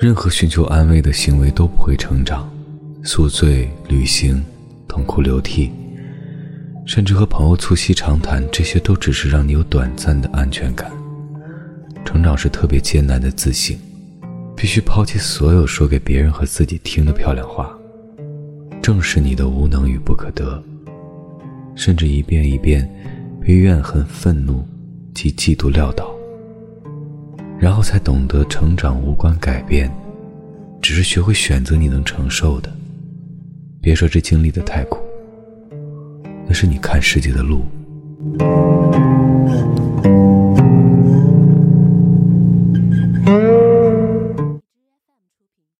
任何寻求安慰的行为都不会成长，宿醉、旅行、痛哭流涕，甚至和朋友促膝长谈，这些都只是让你有短暂的安全感。成长是特别艰难的自省，必须抛弃所有说给别人和自己听的漂亮话，正视你的无能与不可得，甚至一遍一遍被怨恨、愤怒及嫉妒撂倒。然后才懂得，成长无关改变，只是学会选择你能承受的。别说这经历的太苦，那是你看世界的路。